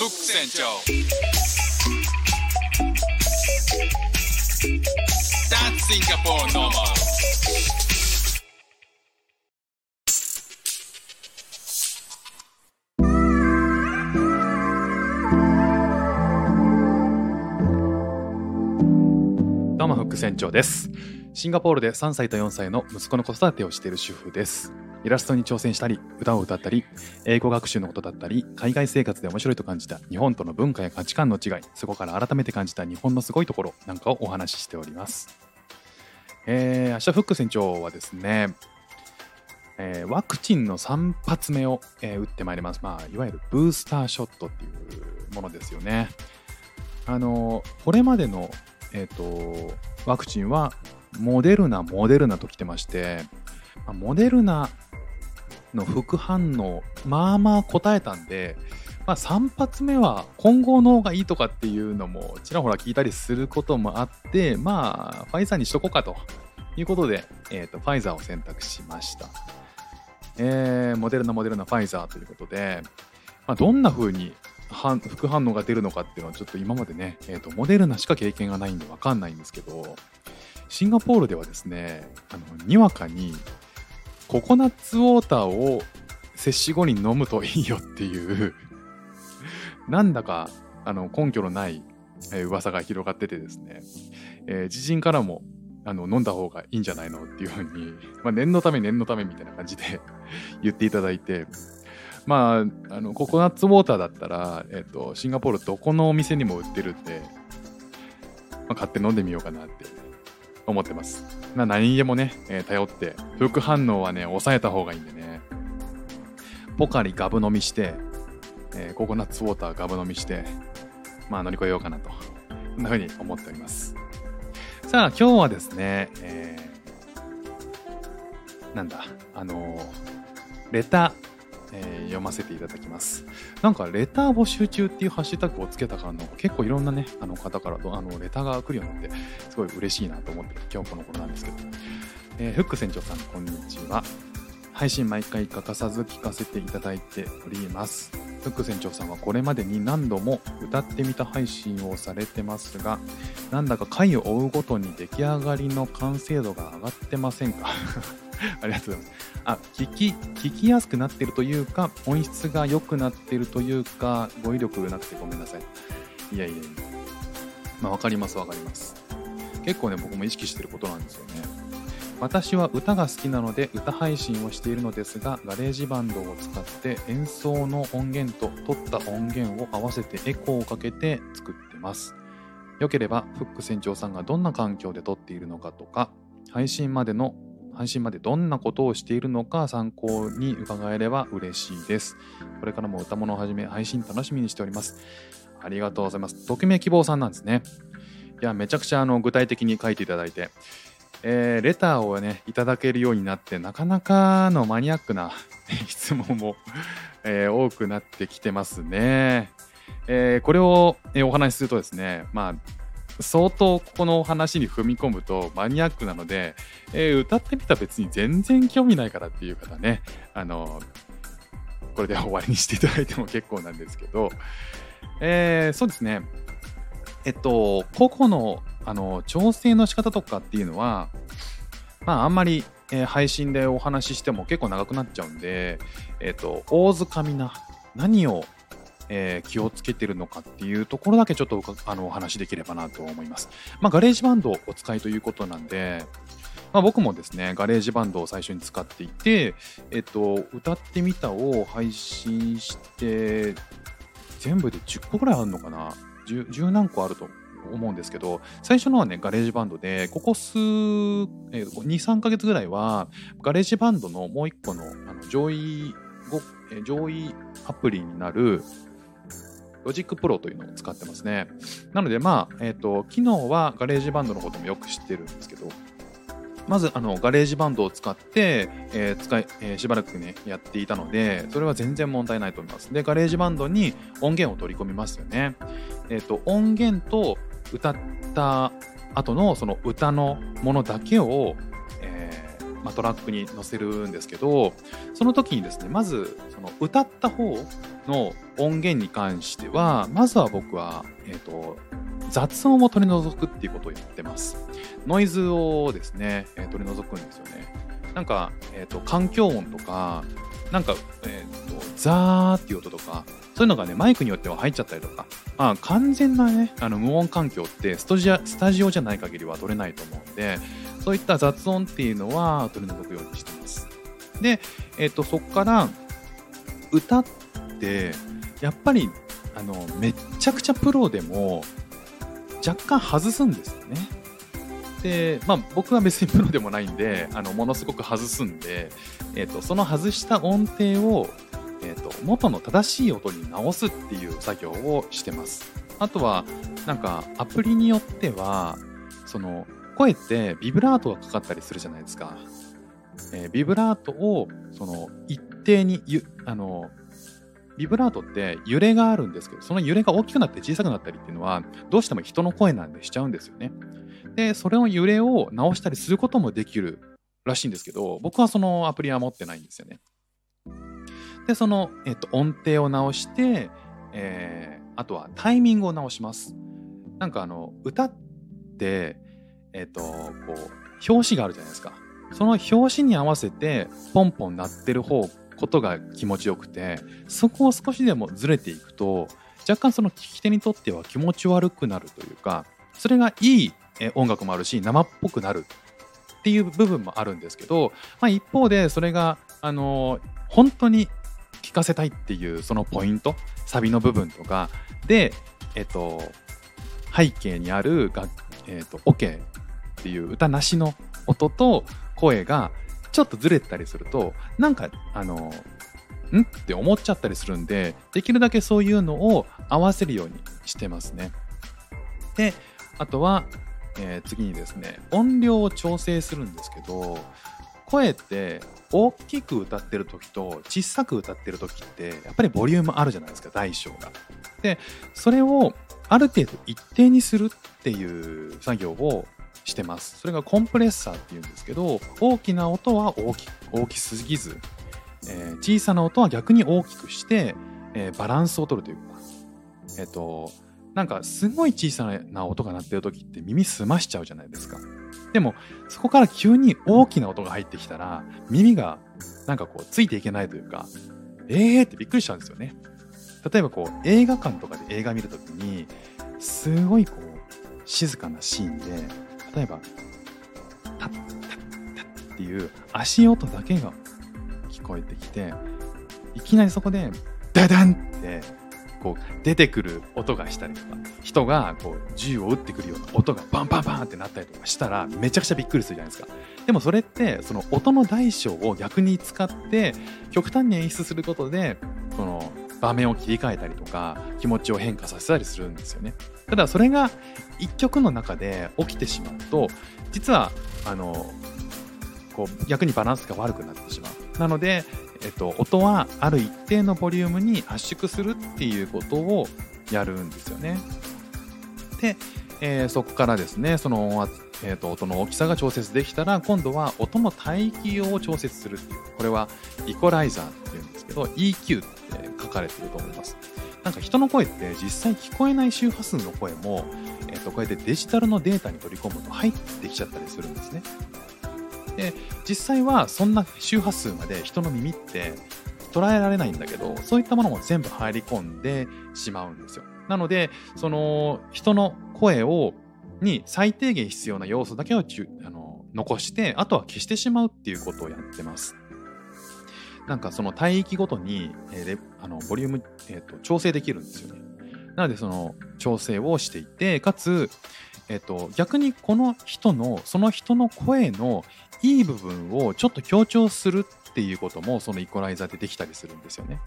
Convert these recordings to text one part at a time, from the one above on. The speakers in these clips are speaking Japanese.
フック船長どうもフック船長です。シンガポールで3歳と4歳の息子の子育てをしている主婦です。イラストに挑戦したり、歌を歌ったり、英語学習のことだったり、海外生活で面白いと感じた日本との文化や価値観の違い、そこから改めて感じた日本のすごいところなんかをお話ししております。えー、明日フック船長はですね、えーワクチンの3発目を、えー打ってまいります。まあ、いわゆるブースターショットっていうものですよね。あの、これまでのえー、とワクチンはモデルナ、モデルナと来てまして、モデルナの副反応、まあまあ答えたんで、まあ、3発目は混合の方がいいとかっていうのもちらほら聞いたりすることもあって、まあ、ファイザーにしとこうかということで、えー、とファイザーを選択しました。えーモデルナ、モデルナ、ファイザーということで、まあ、どんな風に副反応が出るのかっていうのはちょっと今までね、えー、とモデルナしか経験がないんで分かんないんですけどシンガポールではですねあのにわかにココナッツウォーターを接種後に飲むといいよっていうなんだかあの根拠のない、えー噂が広がっててですね、えー知人からもあの飲んだ方がいいんじゃないのっていうふうに、まあ、念のため念のためみたいな感じで 言っていただいてまあ、あのココナッツウォーターだったら、えっとシンガポールどこのお店にも売ってるんで、まあ、買って飲んでみようかなって思ってます。まあ、何にでもね、えー頼って、副反応はね、抑えた方がいいんでね、ポカリガブ飲みして、えーココナッツウォーターガブ飲みして、まあ乗り越えようかなと、そんな風に思っております。さあ、今日はですね、えーなんだ、あのーレター、えー読ませていただきます。なんか、レター募集中っていうハッシュタグをつけたからの、結構いろんなね、あの方からと、あの、レターが来るようになって、すごい嬉しいなと思ってる今日この頃なんですけど。えーフック船長さん、こんにちは。配信毎回欠かさず聞かせていただいております。フック船長さんはこれまでに何度も歌ってみた配信をされてますが、なんだか回を追うごとに出来上がりの完成度が上がってませんか？ありがとうございます。あ、聞き、聞きやすくなってるというか、音質が良くなってるというか、語彙力なくてごめんなさい。いやいやいや。まあ、わかりますわかります。結構ね、僕も意識してることなんですよね。私は歌が好きなので歌配信をしているのですが、 GarageBand を使って演奏の音源と取った音源を合わせてエコーをかけて作ってます。よければ、フック船長さんがどんな環境で撮っているのかとか、配信までの配信までどんなことをしているのか参考に伺えれば嬉しいです。これからも歌物をはじめ配信楽しみにしております。ありがとうございます。匿名希望さんなんですね。いや、めちゃくちゃあの具体的に書いていただいて、えーレターをね、いただけるようになって、なかなかのマニアックな質問も、えー多くなってきてますね。えーこれを、えお話しするとですね、まあ、相当ここのお話に踏み込むとマニアックなので、えー歌ってみたら別に全然興味ないからっていう方ね、あのこれで終わりにしていただいても結構なんですけど、えーそうですね、えっと、個々のあの調整の仕方とかっていうのは、まあ、あんまり、えー配信でお話ししても結構長くなっちゃうんで、えっと、大づかみな何を、えー気をつけてるのかっていうところだけちょっとあのお話しできればなと思います。まあ、 GarageBand をお使いということなんで、まあ、僕もですね、 GarageBand を最初に使っていて、えっと、歌ってみたを配信して、全部で10個ぐらいあるのかな？10, 10何個あると思うんですけど、最初のはね、 GarageBand で、ここ数、えー2、3ヶ月ぐらいは、 GarageBand のもう一個のあの上位、上位アプリになる、 Logic Pro というのを使ってますね。なので、まあ、えっ、と、機能は GarageBand のこともよく知ってるんですけど、まず、あの、 GarageBand を使って、えー使い、えーしばらくね、やっていたので、それは全然問題ないと思います。で、 GarageBand に音源を取り込みますよね。えっ、と、音源と歌った後のその歌のものだけを、まあ、トラックに載せるんですけどその時にですねまずその歌った方の音源に関してはまずは僕は、えーと、雑音を取り除くっていうことをやってます。ノイズをですね、えー、取り除くんですよね。なんか、えーと、環境音とかなんか、えーと、ザーっていう音とかそういうのがねマイクによっては入っちゃったりとか、まあ、完全なねあの無音環境ってスタジオじゃない限りは取れないと思うんでそういった雑音っていうのは取り除くようにしてます。で、えっ、と、そこから歌って、やっぱり、あの、めっちゃくちゃプロでも若干外すんですよね。で、まあ僕は別にプロでもないんで、あの、ものすごく外すんで、えっ、と、その外した音程を、えっ、と、元の正しい音に直すっていう作業をしてます。あとは、なんか、アプリによっては、その、声ってビブラートがかかったりするじゃないですか。えー、ビブラートをその一定にゆあのビブラートって揺れがあるんですけどその揺れが大きくなって小さくなったりっていうのはどうしても人の声なんでしちゃうんですよね。でそれの揺れを直したりすることもできるらしいんですけど僕はそのアプリは持ってないんですよね。でその、えっと、音程を直して、えー、あとはタイミングを直します。なんかあの歌ってえっ、ー、と、こう、表紙があるじゃないですか。その表紙に合わせてポンポン鳴ってる方、ことが気持ちよくて、そこを少しでもずれていくと、若干その聴き手にとっては気持ち悪くなるというか、それがいい音楽もあるし、生っぽくなるっていう部分もあるんですけど、まあ、一方でそれが、あの本当に聴かせたいっていうそのポイント、サビの部分とかで、えっと、背景にある楽、えっと、オ、ケっていう歌なしの音と声がちょっとずれたりするとなんかあのん？って思っちゃったりするんでできるだけそういうのを合わせるようにしてますね。であとは、えー、次にですね音量を調整するんですけど声って大きく歌ってる時と小さく歌ってる時ってやっぱりボリュームあるじゃないですか大小が。でそれをある程度一定にするっていう作業をしてます。それがコンプレッサーっていうんですけど、大きな音は大き大きすぎず、えー、小さな音は逆に大きくして、えー、バランスを取るというか、えっ、ー、と、なんかすごい小さな音が鳴ってる時って耳澄ましちゃうじゃないですか。でも、そこから急に大きな音が入ってきたら、耳がなんかこうついていけないというか、えーってびっくりしちゃうんですよね。例えばこう映画館とかで映画見るときに、すごいこう静かなシーンで、例えば、タッタッタッっていう足音だけが聞こえてきて、いきなりそこで、ダダンってこう出てくる音がしたりとか、人がこう銃を撃ってくるような音がバンバンバンってなったりとかしたら、めちゃくちゃびっくりするじゃないですか。でもそれって、その音の大小を逆に使って、極端に演出することで、その場面を切り替えたりとか、気持ちを変化させたりするんですよね。ただそれが一曲の中で起きてしまうと実はあのこう逆にバランスが悪くなってしまう。なので、えっと、音はある一定のボリュームに圧縮するっていうことをやるんですよね。で、えー、そこからですねその音、えーと、音の大きさが調節できたら今度は音の帯域を調節するっていうこれはイコライザーっていうんですけど EQ って書かれてると思います。なんか人の声って実際聞こえない周波数の声も、えー、とこうやってデジタルのデータに取り込むと入ってきちゃったりするんですね。で実際はそんな周波数まで人の耳って捉えられないんだけどそういったものも全部入り込んでしまうんですよ。なのでその人の声をに最低限必要な要素だけをあの残してあとは消してしまうっていうことをやってます。なんかその帯域ごとに、えー、あのボリューム、えーと、調整できるんですよね。なのでその調整をしていて、かつ、えーと、逆にこの人の、その人の声のいい部分をちょっと強調するっていうこともそのイコライザーでできたりするんですよね。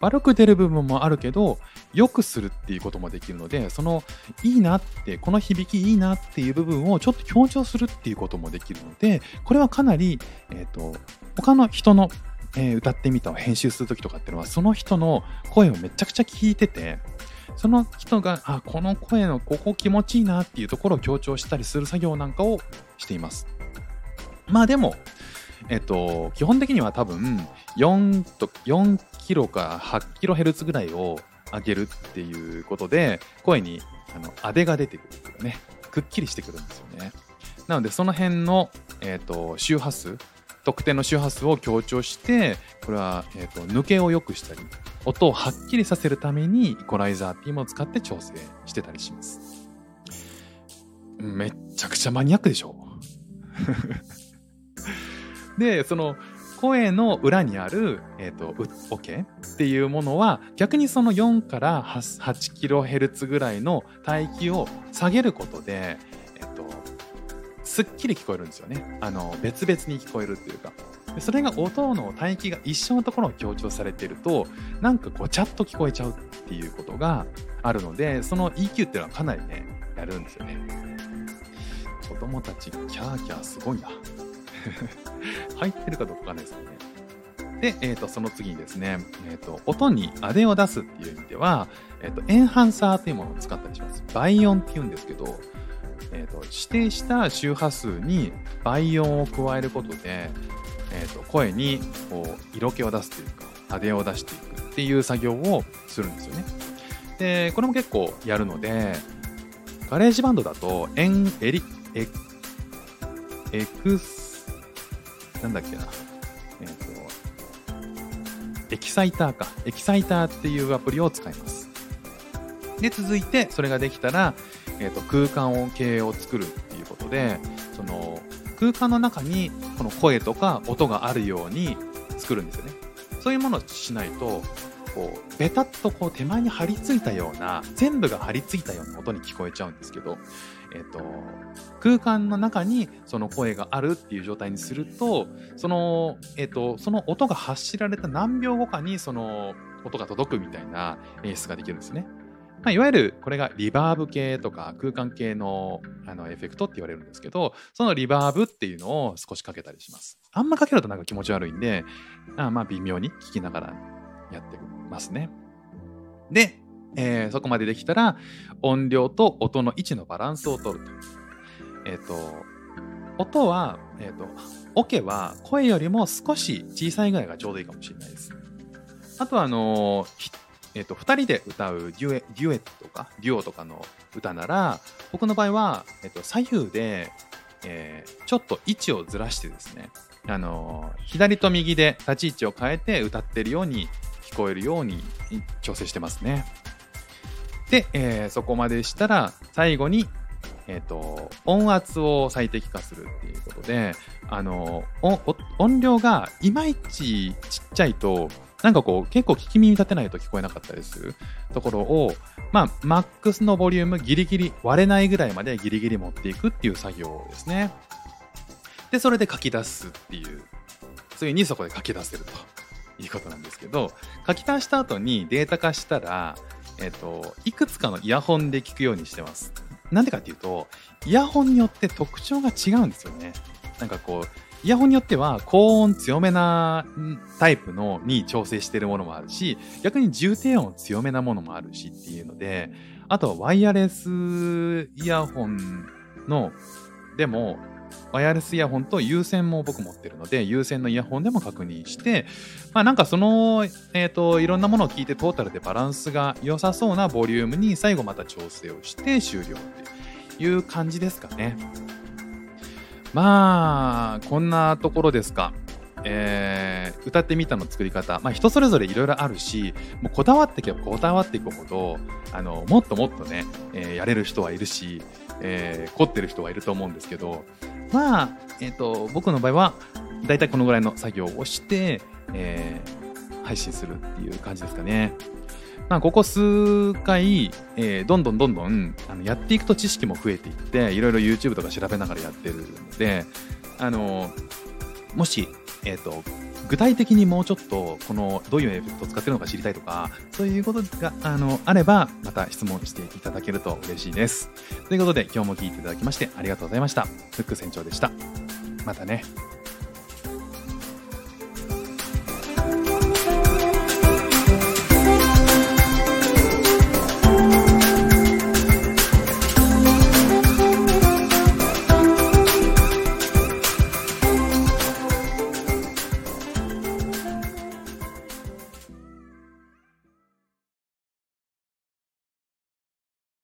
悪く出る部分もあるけど、良くするっていうこともできるので、そのいいなって、この響きいいなっていう部分をちょっと強調するっていうこともできるので、これはかなり、えっ、ー、と、他の人のえー、歌ってみたを編集する時とかっていうのはその人の声をめちゃくちゃ聞いててその人があこの声のここ気持ちいいなっていうところを強調したりする作業なんかをしています。まあでもえっと、基本的には多分4と4キロか8キロヘルツぐらいを上げるっていうことで声にあのアデが出てくるというかねくっきりしてくるんですよね。なのでその辺の、えっと周波数特定の周波数を強調してこれは、えっと抜けを良くしたり音をはっきりさせるためにイコライザーっていうものを使って調整してたりします。めっちゃくちゃマニアックでしょ？でその声の裏にある、えーと、オケっていうものは逆にその4から 8, キロヘルツぐらいの帯域を下げることで、すっきり聞こえるんですよねあの別々に聞こえるっていうかそれが音の帯域が一緒のところを強調されてるとなんかごちゃっと聞こえちゃうっていうことがあるのでその EQ っていうのはかなりねやるんですよね子供たちキャーキャーすごいな 入ってるかどうかわかんないですよね。で、えーと、その次にですね、えーと、音にアデを出すっていう意味では、えーと、エンハンサーというものを使ったりします。倍音っていうんですけど、えー、と指定した周波数に倍音を加えることで、えー、と声にこう色気を出すというか艶を出していくっていう作業をするんですよね。でこれも結構やるので GarageBand だとエンエリエエクスなんだっけな。えっ、ー、と、エキサイターか。エキサイターっていうアプリを使います。で、続いて、それができたら、えっ、ー、と、空間を系を作るっていうことで、その、空間の中にこの声とか音があるように作るんですよね。そういうものをしないと、こう、ベタっとこう手前に張り付いたような、全部が張り付いたような音に聞こえちゃうんですけど、えっ、ー、と、空間の中にその声があるっていう状態にすると、その、えっ、ー、と、その音が発しられた何秒後かにその音が届くみたいな演出ができるんですね。まあ、いわゆるこれがリバーブ系とか空間系のあのエフェクトって言われるんですけど、そのリバーブっていうのを少しかけたりします。あんまかけるとなんか気持ち悪いんで、あまあ微妙に聞きながらやってますね。で、えー、そこまでできたら音量と音の位置のバランスを取ると。えっ、ー、と、音は、えっ、ー、と、オ、ケは声よりも少し小さいぐらいがちょうどいいかもしれないです。あとは、あのー、えっ、と、2人で歌うデュエデュエットとか、デュオとかの歌なら、僕の場合は、えっ、と、左右で、えちょっと位置をずらしてですね、あの左と右で立ち位置を変えて歌ってるように聞こえるように調整してますね。で、えー、そこまでしたら最後に、えーと、音圧を最適化するっていうことであの音量がいまいちちっちゃいとなんかこう結構聞き耳立てないと聞こえなかったりするところをまあマックスのボリュームギリギリ割れないぐらいまでギリギリ持っていくっていう作業ですねでそれで書き出すっていうついにそこで書き出せるということなんですけど書き出した後にデータ化したらえっ、と、いくつかのイヤホンで聞くようにしてます。なんでかっていうと、イヤホンによって特徴が違うんですよね。なんかこう、イヤホンによっては高音強めなタイプのに調整してるものもあるし、逆に重低音強めなものもあるしっていうので、あとはワイヤレスイヤホンの、でもワイヤレスイヤホンと有線も僕持ってるので、有線のイヤホンでも確認して、まあなんかその、えっ、ー、と、いろんなものを聞いてトータルでバランスが良さそうなボリュームに最後また調整をして終了っていう感じですかね。まあ、こんなところですか。えー、歌ってみたの作り方、まあ、人それぞれいろいろあるしもうこだわっていけばこだわっていくほどあのもっともっとね、えー、やれる人はいるし、えー、凝ってる人はいると思うんですけどまあ、え、ー、と、僕の場合は、だいたいこのぐらいの作業をして、えー、配信するっていう感じですかね。まあ、ここ数回、えー、どんどんどんどんあのやっていくと知識も増えていっていろいろ YouTube とか調べながらやってるのであのもし、えーと、具体的にもうちょっとこのどういうエフェクトを使ってるのか知りたいとかそういうことがあのあればまた質問していただけると嬉しいです。ということで今日も聴いていただきましてありがとうございました。フック船長でした。またね。